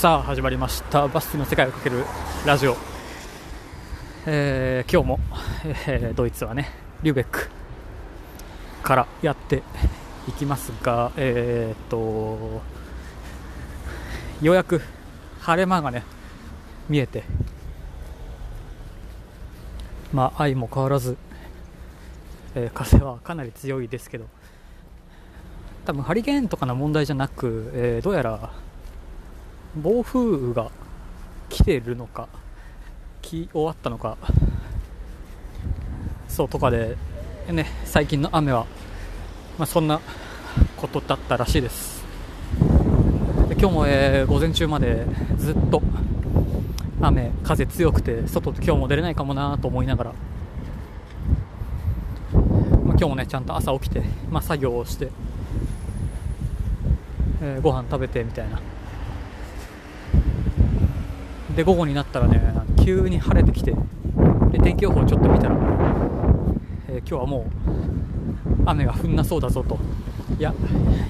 さあ始まりました。バスケの世界をかけるラジオ、えー今日も、えードイツはねリュベックからやっていきますがえーっとようやく晴れ間がね見えてまあ愛も変わらず、えー風はかなり強いですけど多分ハリケーンとかの問題じゃなく、えーどうやら暴風雨が来てるのか来終わったのかそうとかで、ね、最近の雨は、まあ、そんなことだったらしいです。で今日も、えー午前中までずっと雨風強くて外今日も出れないかもなと思いながら、まあ、今日もねちゃんと朝起きて、まあ、作業をして、えーご飯食べてみたいなで午後になったらね急に晴れてきてで天気予報ちょっと見たら、えー今日はもう雨が降んなそうだぞと。いや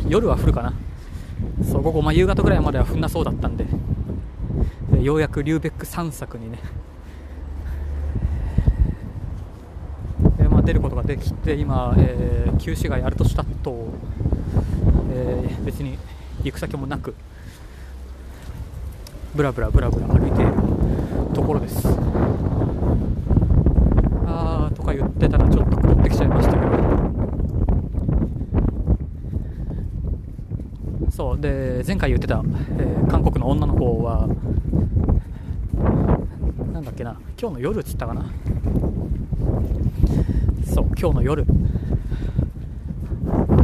夜は降るかな。そう午後、まあ、夕方ぐらいまでは降んなそうだったんででようやくリューベック散策にね、えまあ、出ることができて今、えー旧市街アルトシュタット、えー別に行く先もなくブラブラブラブラ歩いているところです。あーとか言ってたらちょっと曇ってきちゃいましたけど。そうで前回言ってた、えー韓国の女の子はなんだっけな今日の夜っつったかな。そう今日の夜。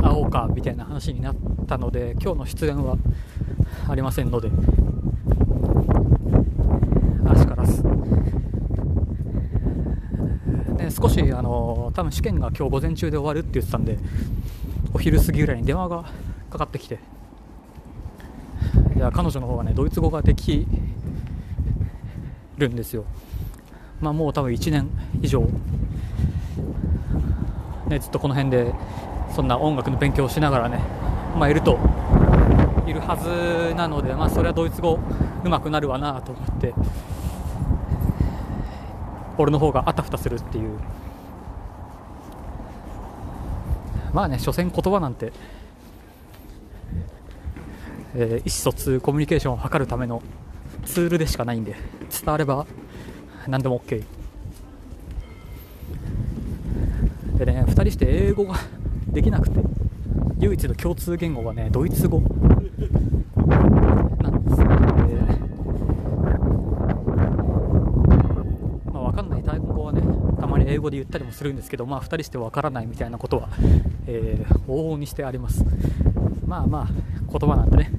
会おうかみたいな話になったので今日の出演はありませんので足からず、ね、少しあの多分試験が今日午前中で終わるって言ってたんでお昼過ぎぐらいに電話がかかってきていや彼女の方がねドイツ語ができるんですよ。まあもう多分1年以上ねずっとこの辺でそんな音楽の勉強をしながらねまあいるといるはずなので、まあ、それはドイツ語上手くなるわなと思って俺の方があたふたするっていう。まあね所詮言葉なんて、えー意思疎通コミュニケーションを図るためのツールでしかないんで伝われば何でも OK でね2人して英語ができなくて唯一の共通言語がねドイツ語なんですよねまあ、分かんない単語はねたまに英語で言ったりもするんですけど、まあ、2人して分からないみたいなことは、えー往々にしてあります。まあまあ言葉なんてね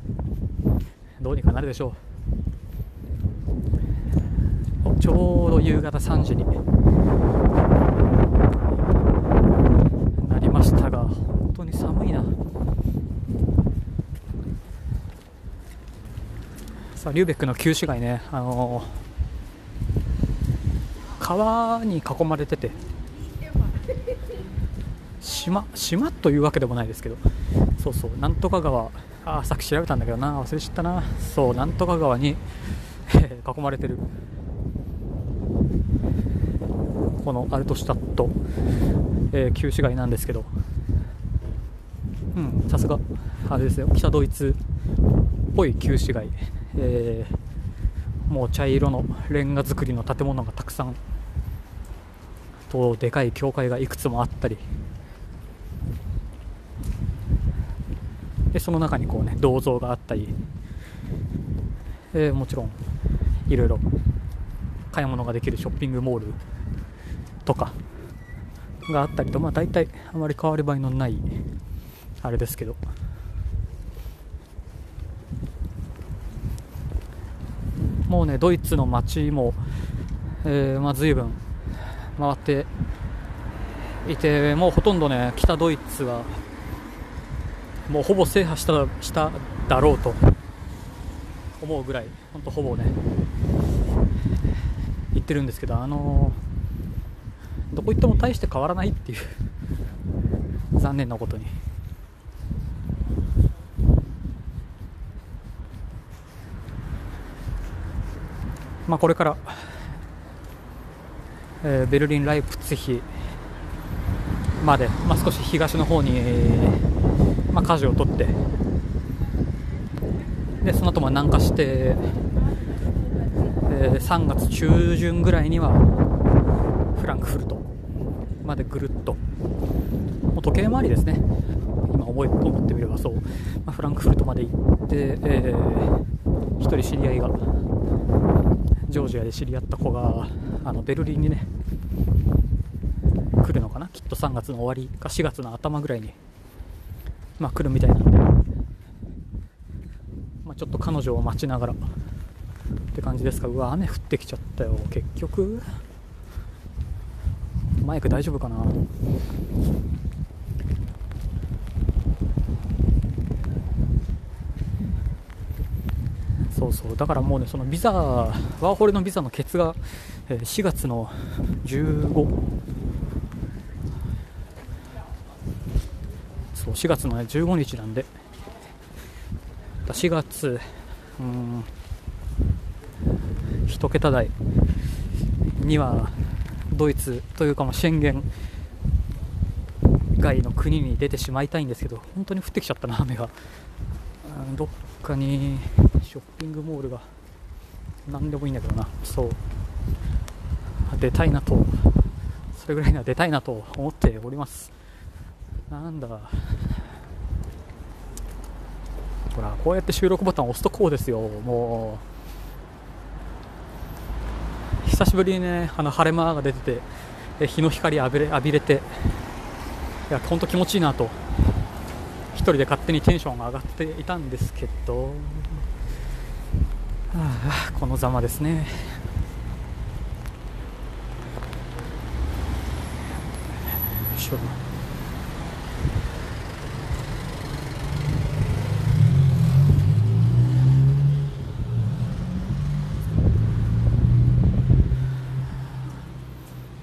どうにかなるでしょう。ちょうど夕方3時になりましたが本当に寒いな。さあリューベックの旧市街ね、あのー川に囲まれてて島島というわけでもないですけどそうそうなんとか川あさっき調べたんだけどな忘れちゃったな。そうなんとか川に囲まれてる。このアルトシュタット、えー旧市街なんですけど。うんさすがあれですよ北ドイツっぽい旧市街、えーもう茶色のレンガ造りの建物がたくさんとでかい教会がいくつもあったり。でその中にこうね銅像があったり、えもちろんいろいろ買い物ができるショッピングモールとかがあったりとまあ大体あまり変わり映えのないあれですけど。もうねドイツの街も、えまあ、随分回っていてもうほとんどね北ドイツはもうほぼ制覇したしただろうと思うぐらい本当ほぼね言ってるんですけどあのどこ行っても大して変わらないっていう 残念なことに。まあ、これから、えーベルリン、ライプツィヒまで、まあ、少し東の方に、まあ、舵を取ってでその後も南下して、えー3月中旬ぐらいにはフランクフルトまでぐるっともう時計回りですね。今思い思ってみればそう、まあ、フランクフルトまで行って、えー1人知り合いがジョージアで知り合った子があのベルリンにね来るのかな？きっと3月の終わりか4月の頭ぐらいに、まあ、来るみたいなんで、まあ、ちょっと彼女を待ちながらって感じですがうわ雨降ってきちゃったよ。結局マイク大丈夫かな？そうそう。だからもうねそのビザワーホリのビザのケツがえー4月の15そう4月の、15日なんで。4月うん1桁台にはドイツというかも宣言外の国に出てしまいたいんですけど本当に降ってきちゃったな雨が。うんどっかにショッピングモールが何でもいいんだけどな。そう。出たいなと。それぐらいには出たいなと思っております。なんだ。ほらこうやって収録ボタンを押すとこうですよ。もう。久しぶりにねあの晴れ間が出ててえ日の光浴びれ浴びれて。いや本当気持ちいいなと。人で勝手にテンションが上がっていたんですけど、はあ、このざまですね。しょ。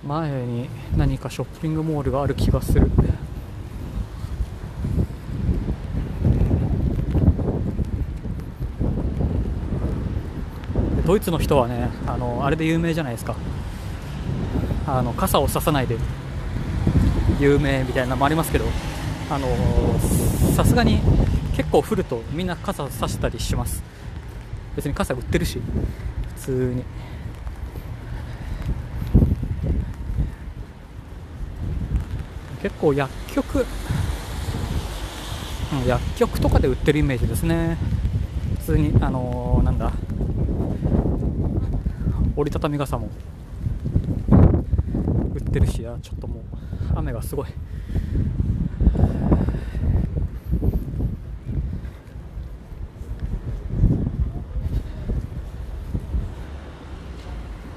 前に何かショッピングモールがある気がするドイツの人はねあのあれで有名じゃないですか。あの傘をささないで有名みたいなのもありますけどあのさすがに結構降るとみんな傘さしたりします。別に傘売ってるし普通に。結構薬局、うん、薬局とかで売ってるイメージですね。普通にあのーなんだ折りたたみ傘も売ってるしちょっともう雨がすごい。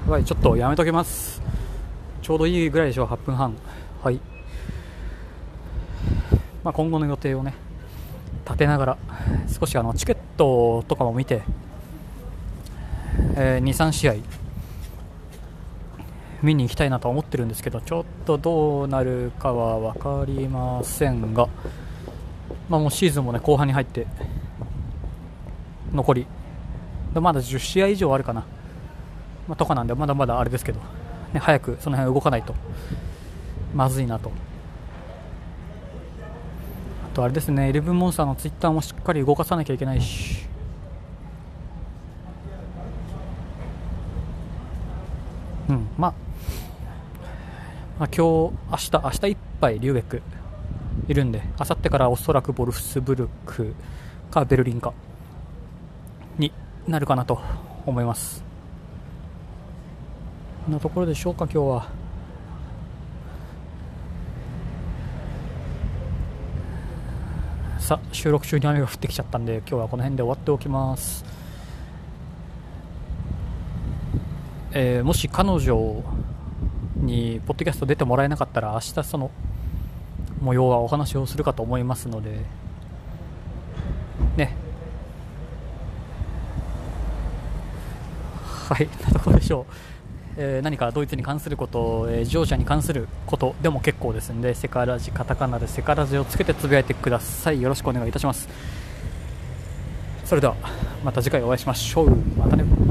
やばいちょっとやめときます。ちょうどいいぐらいでしょう8分半。はい。まあ、今後の予定をね立てながら少しあのチケットとかも見て、えー、23試合見に行きたいなと思ってるんですけどちょっとどうなるかは分かりませんが、まあ、もうシーズンもね後半に入って残りまだ10試合以上あるかな、まあ、とかなんでまだまだあれですけど、ね、早くその辺動かないとまずいなと。あとあれですね、イレブンモンスターのツイッターもしっかり動かさなきゃいけないし、うん、まあ、まあ、今日、明日、明日いっぱいリューベックいるんで、明後日からおそらくボルフスブルクかベルリンかになるかなと思います。こんなところでしょうか、今日は。さあ収録中に雨が降ってきちゃったんで今日はこの辺で終わっておきます、えーもし彼女にポッドキャスト出てもらえなかったら明日その模様はお話をするかと思いますのでねはい なところでしょうえー何かドイツに関すること、えージョージアに関することでも結構ですので、セカラジ、カタカナでセカラジをつけてつぶやいてください。よろしくお願いいたします。それでは、また次回お会いしましょう。またね。